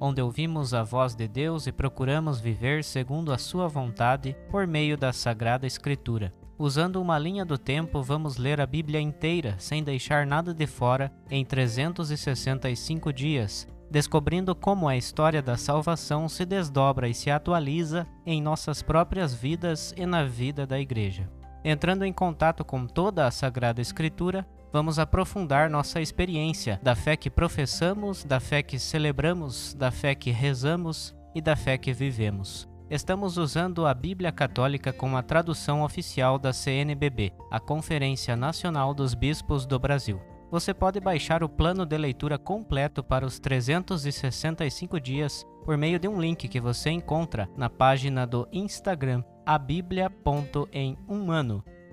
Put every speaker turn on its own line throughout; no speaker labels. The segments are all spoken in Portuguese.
onde ouvimos a voz de Deus e procuramos viver segundo a Sua vontade por meio da Sagrada Escritura. Usando uma linha do tempo, vamos ler a Bíblia inteira, sem deixar nada de fora, em 365 dias, descobrindo como a história da salvação se desdobra e se atualiza em nossas próprias vidas e na vida da Igreja. Entrando em contato com toda a Sagrada Escritura, vamos aprofundar nossa experiência da fé que professamos, da fé que celebramos, da fé que rezamos e da fé que vivemos. Estamos usando a Bíblia Católica como a tradução oficial da CNBB, a Conferência Nacional dos Bispos do Brasil. Você pode baixar o plano de leitura completo para os 365 dias por meio de um link que você encontra na página do Instagram abiblia.em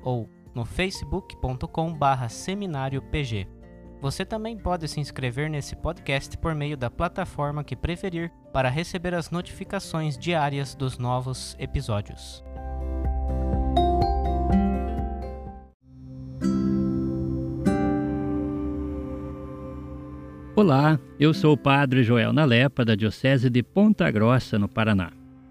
ou no facebook.com/barra seminariopg. Você também pode se inscrever nesse podcast por meio da plataforma que preferir para receber as notificações diárias dos novos episódios.
Olá, eu sou o Padre Joel Nalepa, da Diocese de Ponta Grossa, no Paraná.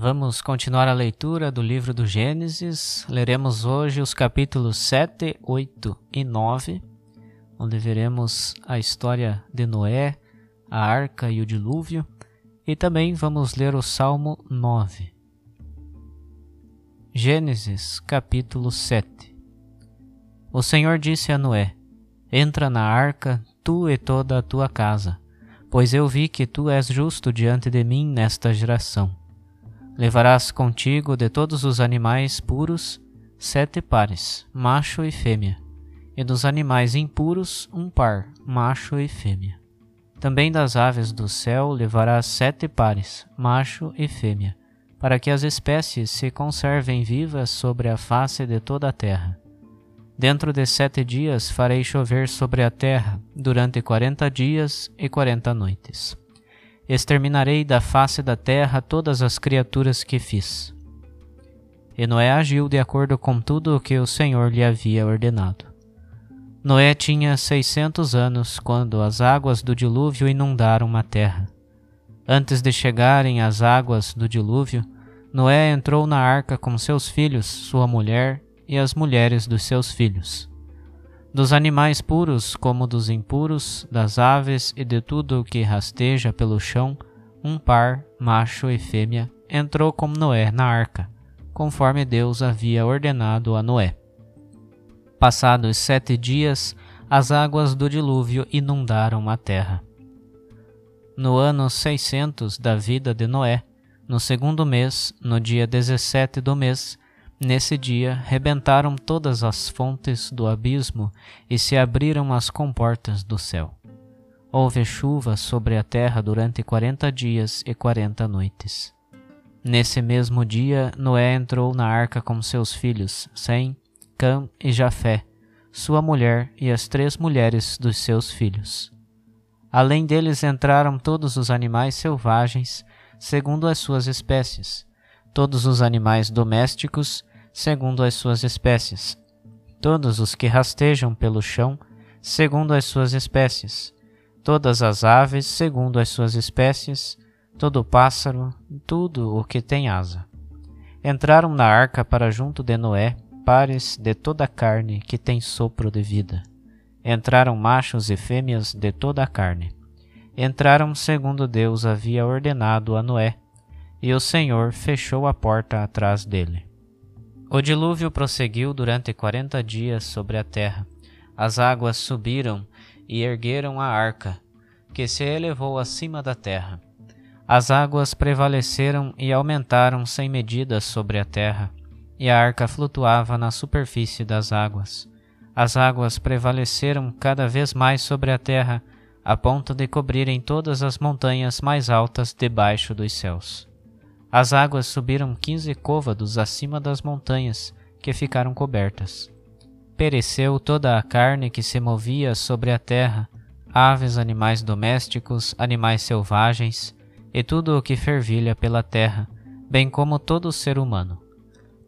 Vamos continuar a leitura do livro do Gênesis. Leremos hoje os capítulos 7, 8 e 9, onde veremos a história de Noé, a arca e o dilúvio, e também vamos ler o Salmo 9. Gênesis, capítulo 7 O Senhor disse a Noé: Entra na arca, tu e toda a tua casa, pois eu vi que tu és justo diante de mim nesta geração. Levarás contigo de todos os animais puros sete pares, macho e fêmea, e dos animais impuros um par, macho e fêmea. Também das aves do céu levarás sete pares, macho e fêmea, para que as espécies se conservem vivas sobre a face de toda a terra. Dentro de sete dias farei chover sobre a terra, durante quarenta dias e quarenta noites exterminarei da face da terra todas as criaturas que fiz. E Noé agiu de acordo com tudo o que o Senhor lhe havia ordenado. Noé tinha seiscentos anos quando as águas do dilúvio inundaram a terra. Antes de chegarem as águas do dilúvio, Noé entrou na arca com seus filhos, sua mulher e as mulheres dos seus filhos dos animais puros como dos impuros, das aves e de tudo o que rasteja pelo chão, um par, macho e fêmea, entrou com Noé na arca, conforme Deus havia ordenado a Noé. Passados sete dias, as águas do dilúvio inundaram a terra. No ano 600 da vida de Noé, no segundo mês, no dia 17 do mês, Nesse dia rebentaram todas as fontes do abismo e se abriram as comportas do céu. Houve chuva sobre a terra durante quarenta dias e quarenta noites. Nesse mesmo dia, Noé entrou na arca com seus filhos, Sem, Cam e Jafé, sua mulher e as três mulheres dos seus filhos. Além deles entraram todos os animais selvagens, segundo as suas espécies, todos os animais domésticos segundo as suas espécies. Todos os que rastejam pelo chão, segundo as suas espécies. Todas as aves, segundo as suas espécies. Todo pássaro, tudo o que tem asa. Entraram na arca para junto de Noé, pares de toda a carne que tem sopro de vida. Entraram machos e fêmeas de toda a carne. Entraram segundo Deus havia ordenado a Noé, e o Senhor fechou a porta atrás dele. O dilúvio prosseguiu durante quarenta dias sobre a terra. As águas subiram e ergueram a arca, que se elevou acima da terra. As águas prevaleceram e aumentaram sem medida sobre a terra, e a arca flutuava na superfície das águas. As águas prevaleceram cada vez mais sobre a terra, a ponto de cobrirem todas as montanhas mais altas debaixo dos céus. As águas subiram quinze côvados acima das montanhas, que ficaram cobertas. Pereceu toda a carne que se movia sobre a terra, aves, animais domésticos, animais selvagens, e tudo o que fervilha pela terra, bem como todo ser humano.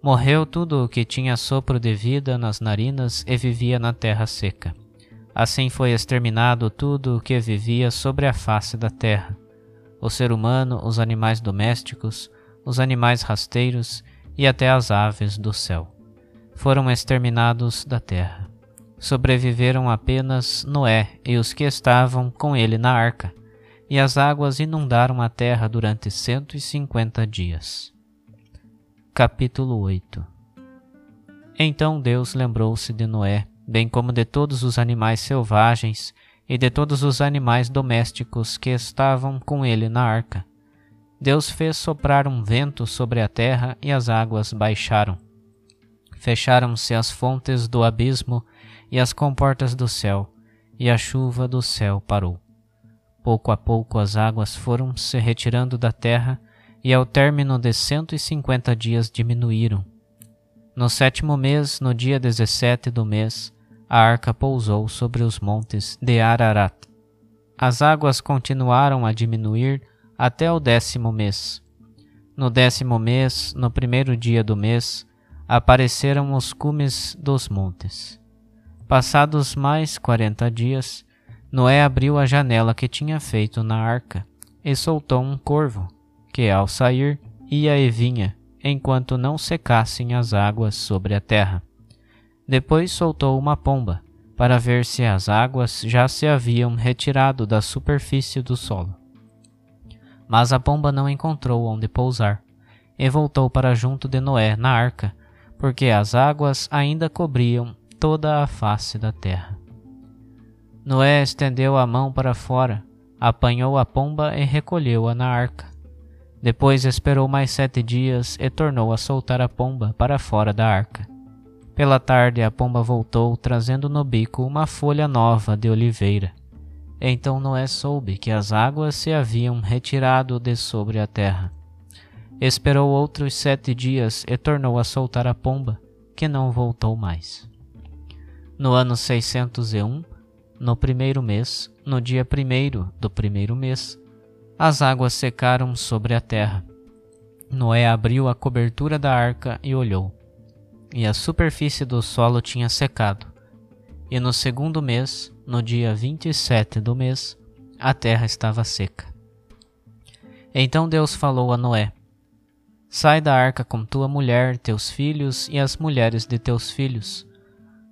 Morreu tudo o que tinha sopro de vida nas narinas e vivia na terra seca. Assim foi exterminado tudo o que vivia sobre a face da terra, o ser humano, os animais domésticos, os animais rasteiros e até as aves do céu. Foram exterminados da terra. Sobreviveram apenas Noé e os que estavam com ele na arca, e as águas inundaram a terra durante cento e cinquenta dias. Capítulo 8 Então Deus lembrou-se de Noé, bem como de todos os animais selvagens e de todos os animais domésticos que estavam com ele na arca. Deus fez soprar um vento sobre a terra e as águas baixaram. Fecharam-se as fontes do abismo e as comportas do céu, e a chuva do céu parou. Pouco a pouco as águas foram se retirando da terra, e ao término de cento e cinquenta dias diminuíram. No sétimo mês, no dia dezessete do mês, a arca pousou sobre os montes de Ararat. As águas continuaram a diminuir até o décimo mês. No décimo mês, no primeiro dia do mês, apareceram os cumes dos montes. Passados mais quarenta dias, Noé abriu a janela que tinha feito na arca e soltou um corvo, que ao sair ia e vinha, enquanto não secassem as águas sobre a terra. Depois soltou uma pomba, para ver se as águas já se haviam retirado da superfície do solo. Mas a pomba não encontrou onde pousar, e voltou para junto de Noé na arca, porque as águas ainda cobriam toda a face da terra. Noé estendeu a mão para fora, apanhou a pomba e recolheu-a na arca. Depois esperou mais sete dias e tornou a soltar a pomba para fora da arca. Pela tarde a pomba voltou, trazendo no bico uma folha nova de oliveira. Então Noé soube que as águas se haviam retirado de sobre a terra. Esperou outros sete dias e tornou a soltar a pomba, que não voltou mais. No ano 601, no primeiro mês, no dia primeiro do primeiro mês, as águas secaram sobre a terra. Noé abriu a cobertura da arca e olhou e a superfície do solo tinha secado. E no segundo mês, no dia 27 do mês, a terra estava seca. Então Deus falou a Noé: Sai da arca com tua mulher, teus filhos e as mulheres de teus filhos,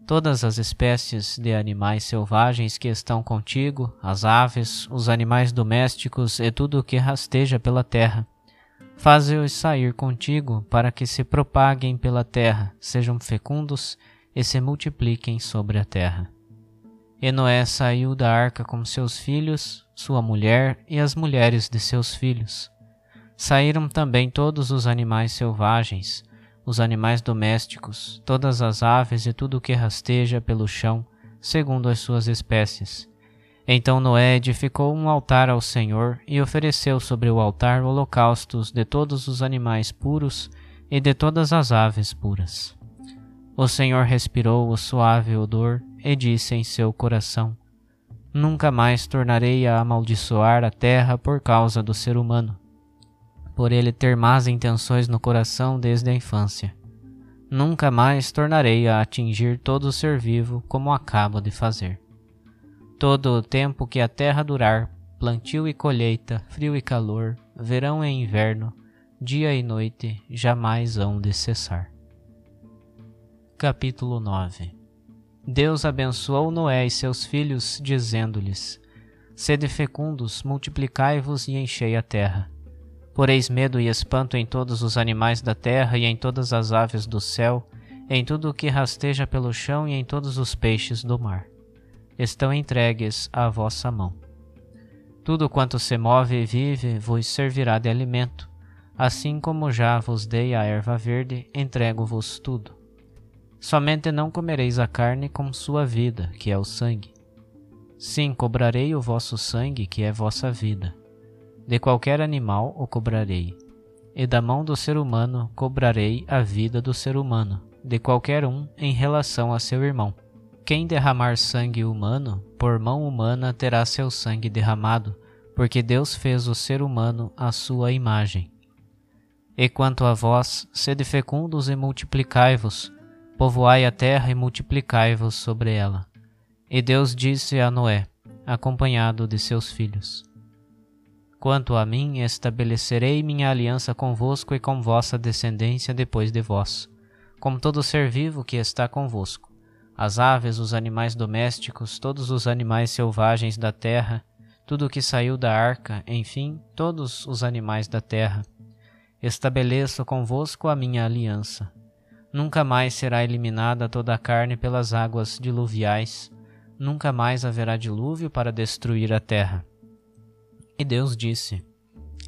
todas as espécies de animais selvagens que estão contigo, as aves, os animais domésticos e tudo o que rasteja pela terra Faze-os sair contigo para que se propaguem pela terra, sejam fecundos e se multipliquem sobre a terra. E Noé saiu da arca com seus filhos, sua mulher e as mulheres de seus filhos. Saíram também todos os animais selvagens, os animais domésticos, todas as aves e tudo o que rasteja pelo chão, segundo as suas espécies, então Noé edificou um altar ao Senhor e ofereceu sobre o altar holocaustos de todos os animais puros e de todas as aves puras. O Senhor respirou o suave odor e disse em seu coração: Nunca mais tornarei a amaldiçoar a terra por causa do ser humano, por ele ter más intenções no coração desde a infância. Nunca mais tornarei a atingir todo o ser vivo como acabo de fazer. Todo o tempo que a terra durar, plantio e colheita, frio e calor, verão e inverno, dia e noite, jamais hão de cessar. Capítulo 9 Deus abençoou Noé e seus filhos, dizendo-lhes: Sede fecundos, multiplicai-vos e enchei a terra. Poreis medo e espanto em todos os animais da terra e em todas as aves do céu, em tudo o que rasteja pelo chão e em todos os peixes do mar estão entregues à vossa mão. Tudo quanto se move e vive vos servirá de alimento, assim como já vos dei a erva verde, entrego-vos tudo. Somente não comereis a carne com sua vida, que é o sangue. Sim, cobrarei o vosso sangue, que é vossa vida. De qualquer animal o cobrarei, e da mão do ser humano cobrarei a vida do ser humano, de qualquer um em relação a seu irmão. Quem derramar sangue humano, por mão humana terá seu sangue derramado, porque Deus fez o ser humano à sua imagem. E quanto a vós, sede fecundos e multiplicai-vos, povoai a terra e multiplicai-vos sobre ela. E Deus disse a Noé, acompanhado de seus filhos: Quanto a mim, estabelecerei minha aliança convosco e com vossa descendência depois de vós, com todo ser vivo que está convosco as aves, os animais domésticos, todos os animais selvagens da terra, tudo o que saiu da arca, enfim, todos os animais da terra. Estabeleço convosco a minha aliança. Nunca mais será eliminada toda a carne pelas águas diluviais, nunca mais haverá dilúvio para destruir a terra. E Deus disse: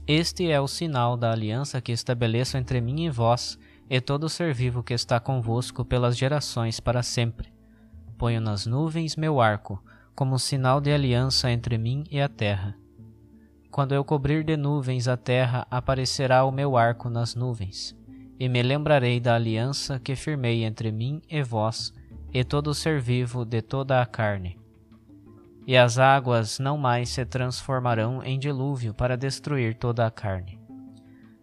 Este é o sinal da aliança que estabeleço entre mim e vós, e todo ser vivo que está convosco pelas gerações para sempre ponho nas nuvens meu arco, como sinal de aliança entre mim e a terra. Quando eu cobrir de nuvens a terra, aparecerá o meu arco nas nuvens, e me lembrarei da aliança que firmei entre mim e vós, e todo ser vivo de toda a carne. E as águas não mais se transformarão em dilúvio para destruir toda a carne.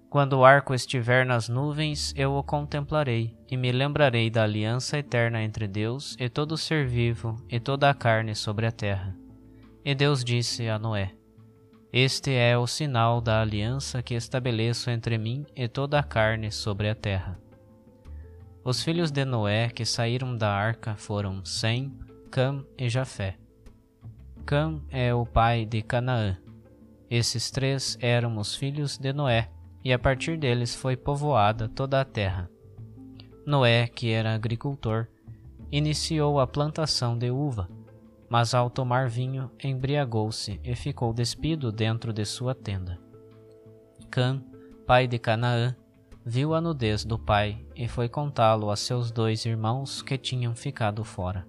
Quando o arco estiver nas nuvens, eu o contemplarei e me lembrarei da aliança eterna entre Deus e todo ser vivo e toda a carne sobre a terra. E Deus disse a Noé: Este é o sinal da aliança que estabeleço entre mim e toda a carne sobre a terra. Os filhos de Noé que saíram da arca foram Sem, Cam e Jafé. Cam é o pai de Canaã. Esses três eram os filhos de Noé e a partir deles foi povoada toda a terra. Noé, que era agricultor, iniciou a plantação de uva, mas ao tomar vinho embriagou-se e ficou despido dentro de sua tenda. Cã, pai de Canaã, viu a nudez do pai e foi contá-lo a seus dois irmãos que tinham ficado fora.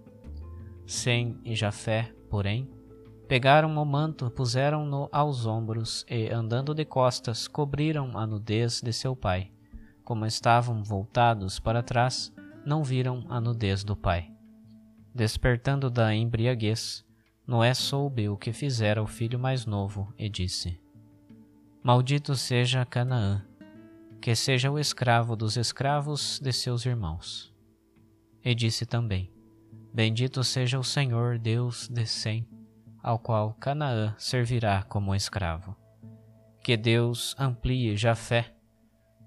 Sem e Jafé, porém, Pegaram o manto, puseram-no aos ombros e, andando de costas, cobriram a nudez de seu pai. Como estavam voltados para trás, não viram a nudez do pai. Despertando da embriaguez, Noé soube o que fizera o filho mais novo e disse: Maldito seja Canaã, que seja o escravo dos escravos de seus irmãos. E disse também: Bendito seja o Senhor Deus de Sem ao qual Canaã servirá como escravo. Que Deus amplie Jafé,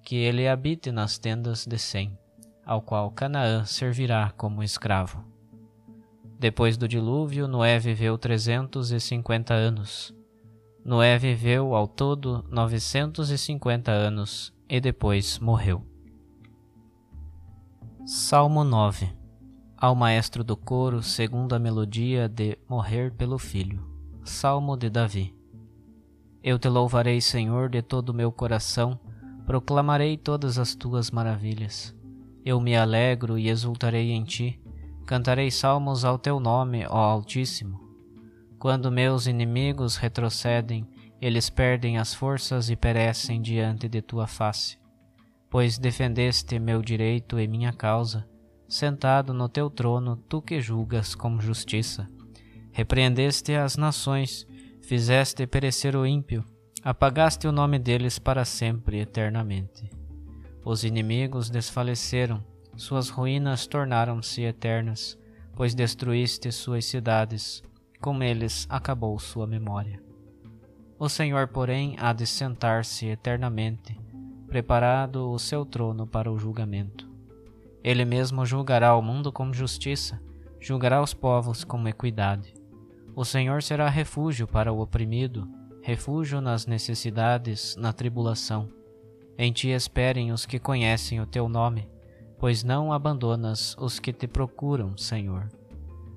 que ele habite nas tendas de Sem, ao qual Canaã servirá como escravo. Depois do dilúvio, Noé viveu trezentos e cinquenta anos. Noé viveu ao todo novecentos e cinquenta anos e depois morreu. Salmo 9 ao maestro do coro, segundo a melodia de Morrer pelo Filho. Salmo de Davi. Eu te louvarei, Senhor, de todo o meu coração, proclamarei todas as tuas maravilhas. Eu me alegro e exultarei em ti, cantarei salmos ao teu nome, ó Altíssimo. Quando meus inimigos retrocedem, eles perdem as forças e perecem diante de tua face. Pois defendeste meu direito e minha causa, sentado no teu trono, tu que julgas com justiça. Repreendeste as nações, fizeste perecer o ímpio, apagaste o nome deles para sempre eternamente. Os inimigos desfaleceram, Suas ruínas tornaram-se eternas, pois destruíste suas cidades, com eles acabou sua memória. O Senhor, porém, há de sentar-se eternamente, preparado o seu trono para o julgamento. Ele mesmo julgará o mundo com justiça, julgará os povos com equidade. O Senhor será refúgio para o oprimido, refúgio nas necessidades, na tribulação. Em ti esperem os que conhecem o teu nome, pois não abandonas os que te procuram, Senhor.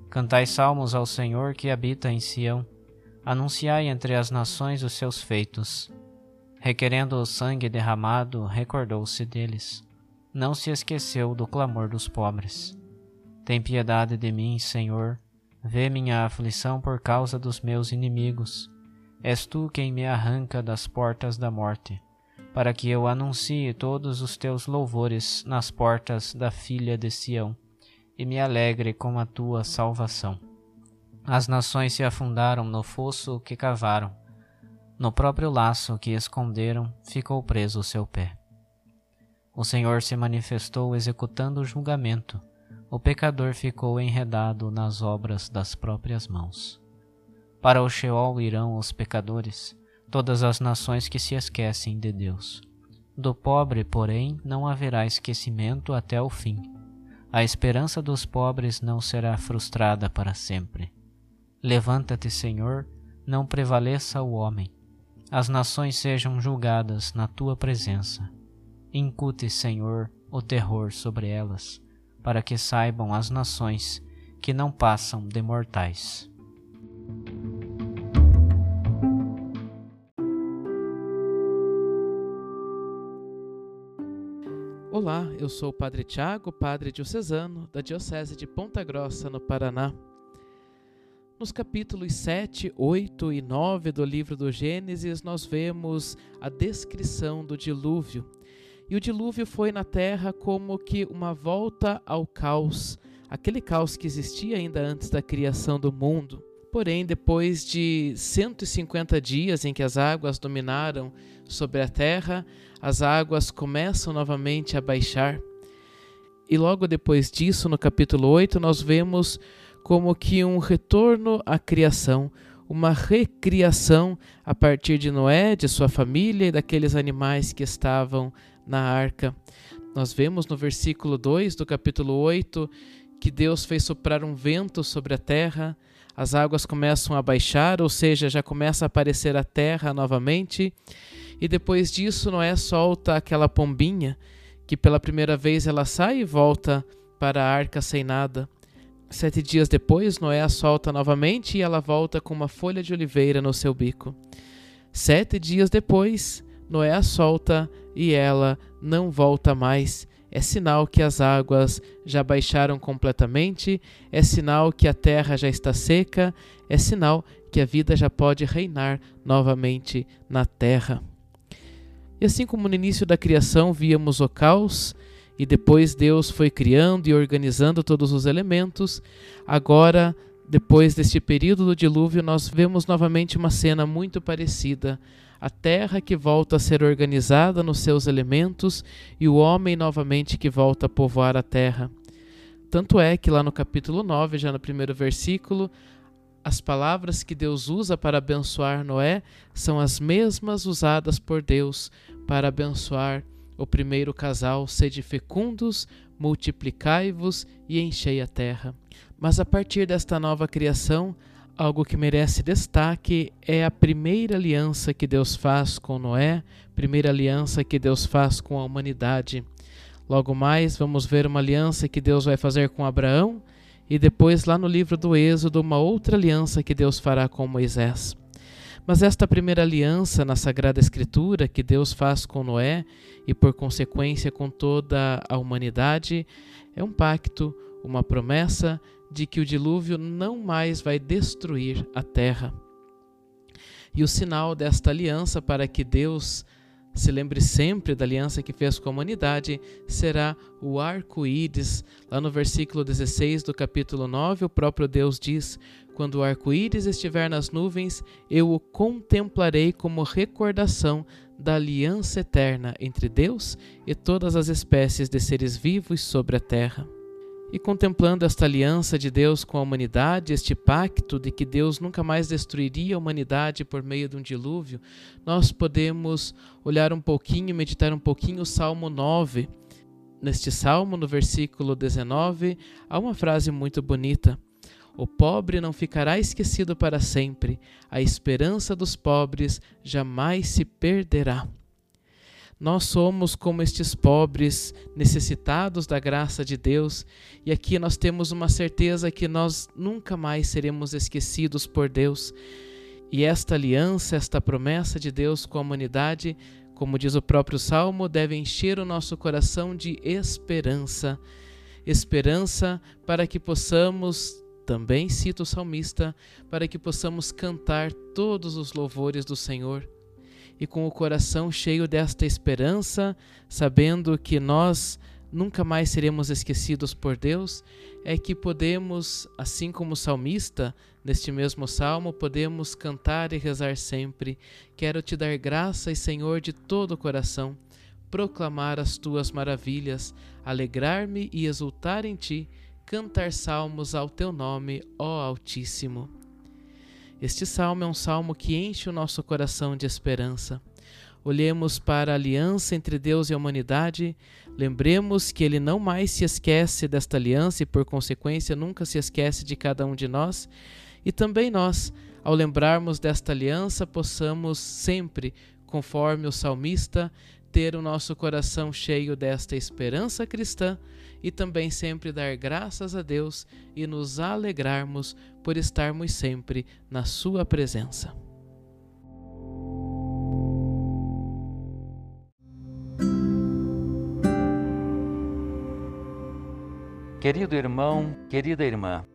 Cantai salmos ao Senhor que habita em Sião, anunciai entre as nações os seus feitos. Requerendo o sangue derramado, recordou-se deles. Não se esqueceu do clamor dos pobres. Tem piedade de mim, Senhor. Vê minha aflição por causa dos meus inimigos. És tu quem me arranca das portas da morte para que eu anuncie todos os teus louvores nas portas da filha de Sião, e me alegre com a tua salvação. As nações se afundaram no fosso que cavaram, no próprio laço que esconderam ficou preso o seu pé. O Senhor se manifestou executando o julgamento, o pecador ficou enredado nas obras das próprias mãos. Para o Sheol irão os pecadores, todas as nações que se esquecem de Deus. Do pobre, porém, não haverá esquecimento até o fim. A esperança dos pobres não será frustrada para sempre. Levanta-te, Senhor, não prevaleça o homem. As nações sejam julgadas na tua presença. Incute, Senhor, o terror sobre elas, para que saibam as nações que não passam de mortais.
Olá, eu sou o Padre Tiago, Padre Diocesano da Diocese de Ponta Grossa, no Paraná. Nos capítulos 7, 8 e 9 do livro do Gênesis, nós vemos a descrição do dilúvio. E o dilúvio foi na terra como que uma volta ao caos, aquele caos que existia ainda antes da criação do mundo. Porém, depois de 150 dias em que as águas dominaram sobre a terra, as águas começam novamente a baixar. E logo depois disso, no capítulo 8, nós vemos como que um retorno à criação, uma recriação a partir de Noé, de sua família e daqueles animais que estavam na arca. Nós vemos no versículo 2 do capítulo 8 que Deus fez soprar um vento sobre a terra, as águas começam a baixar, ou seja, já começa a aparecer a terra novamente, e depois disso, Noé solta aquela pombinha que pela primeira vez ela sai e volta para a arca sem nada. Sete dias depois, Noé a solta novamente e ela volta com uma folha de oliveira no seu bico. Sete dias depois, Noé a solta e ela não volta mais. É sinal que as águas já baixaram completamente, é sinal que a terra já está seca, é sinal que a vida já pode reinar novamente na terra. E assim como no início da criação víamos o caos, e depois Deus foi criando e organizando todos os elementos, agora, depois deste período do dilúvio, nós vemos novamente uma cena muito parecida. A terra que volta a ser organizada nos seus elementos e o homem novamente que volta a povoar a terra. Tanto é que lá no capítulo 9, já no primeiro versículo, as palavras que Deus usa para abençoar Noé são as mesmas usadas por Deus para abençoar o primeiro casal: sede fecundos, multiplicai-vos e enchei a terra. Mas a partir desta nova criação, algo que merece destaque é a primeira aliança que Deus faz com Noé, primeira aliança que Deus faz com a humanidade. Logo mais, vamos ver uma aliança que Deus vai fazer com Abraão e depois, lá no livro do Êxodo, uma outra aliança que Deus fará com Moisés. Mas esta primeira aliança na Sagrada Escritura que Deus faz com Noé e, por consequência, com toda a humanidade, é um pacto, uma promessa de que o dilúvio não mais vai destruir a terra. E o sinal desta aliança para que Deus se lembre sempre da aliança que fez com a humanidade, será o arco-íris. Lá no versículo 16 do capítulo 9, o próprio Deus diz: Quando o arco-íris estiver nas nuvens, eu o contemplarei como recordação da aliança eterna entre Deus e todas as espécies de seres vivos sobre a terra. E contemplando esta aliança de Deus com a humanidade, este pacto de que Deus nunca mais destruiria a humanidade por meio de um dilúvio, nós podemos olhar um pouquinho, meditar um pouquinho o Salmo 9. Neste salmo, no versículo 19, há uma frase muito bonita. O pobre não ficará esquecido para sempre, a esperança dos pobres jamais se perderá. Nós somos como estes pobres, necessitados da graça de Deus, e aqui nós temos uma certeza que nós nunca mais seremos esquecidos por Deus. E esta aliança, esta promessa de Deus com a humanidade, como diz o próprio Salmo, deve encher o nosso coração de esperança. Esperança para que possamos, também cita o salmista, para que possamos cantar todos os louvores do Senhor e com o coração cheio desta esperança, sabendo que nós nunca mais seremos esquecidos por Deus, é que podemos, assim como o salmista, neste mesmo salmo, podemos cantar e rezar sempre: Quero te dar graças, Senhor, de todo o coração, proclamar as tuas maravilhas, alegrar-me e exultar em ti, cantar salmos ao teu nome, ó Altíssimo. Este salmo é um salmo que enche o nosso coração de esperança. Olhemos para a aliança entre Deus e a humanidade, lembremos que Ele não mais se esquece desta aliança e, por consequência, nunca se esquece de cada um de nós, e também nós, ao lembrarmos desta aliança, possamos sempre, conforme o salmista, ter o nosso coração cheio desta esperança cristã e também sempre dar graças a Deus e nos alegrarmos por estarmos sempre na Sua presença.
Querido irmão, querida irmã,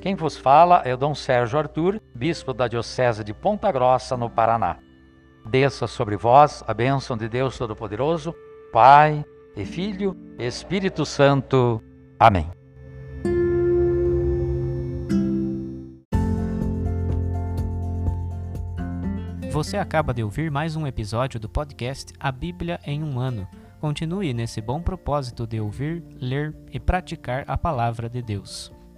Quem vos fala é o Dom Sérgio Arthur, bispo da Diocese de Ponta Grossa, no Paraná. Desça sobre vós a bênção de Deus Todo-Poderoso, Pai e Filho Espírito Santo. Amém.
Você acaba de ouvir mais um episódio do podcast A Bíblia em um Ano. Continue nesse bom propósito de ouvir, ler e praticar a palavra de Deus.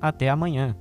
Até amanhã!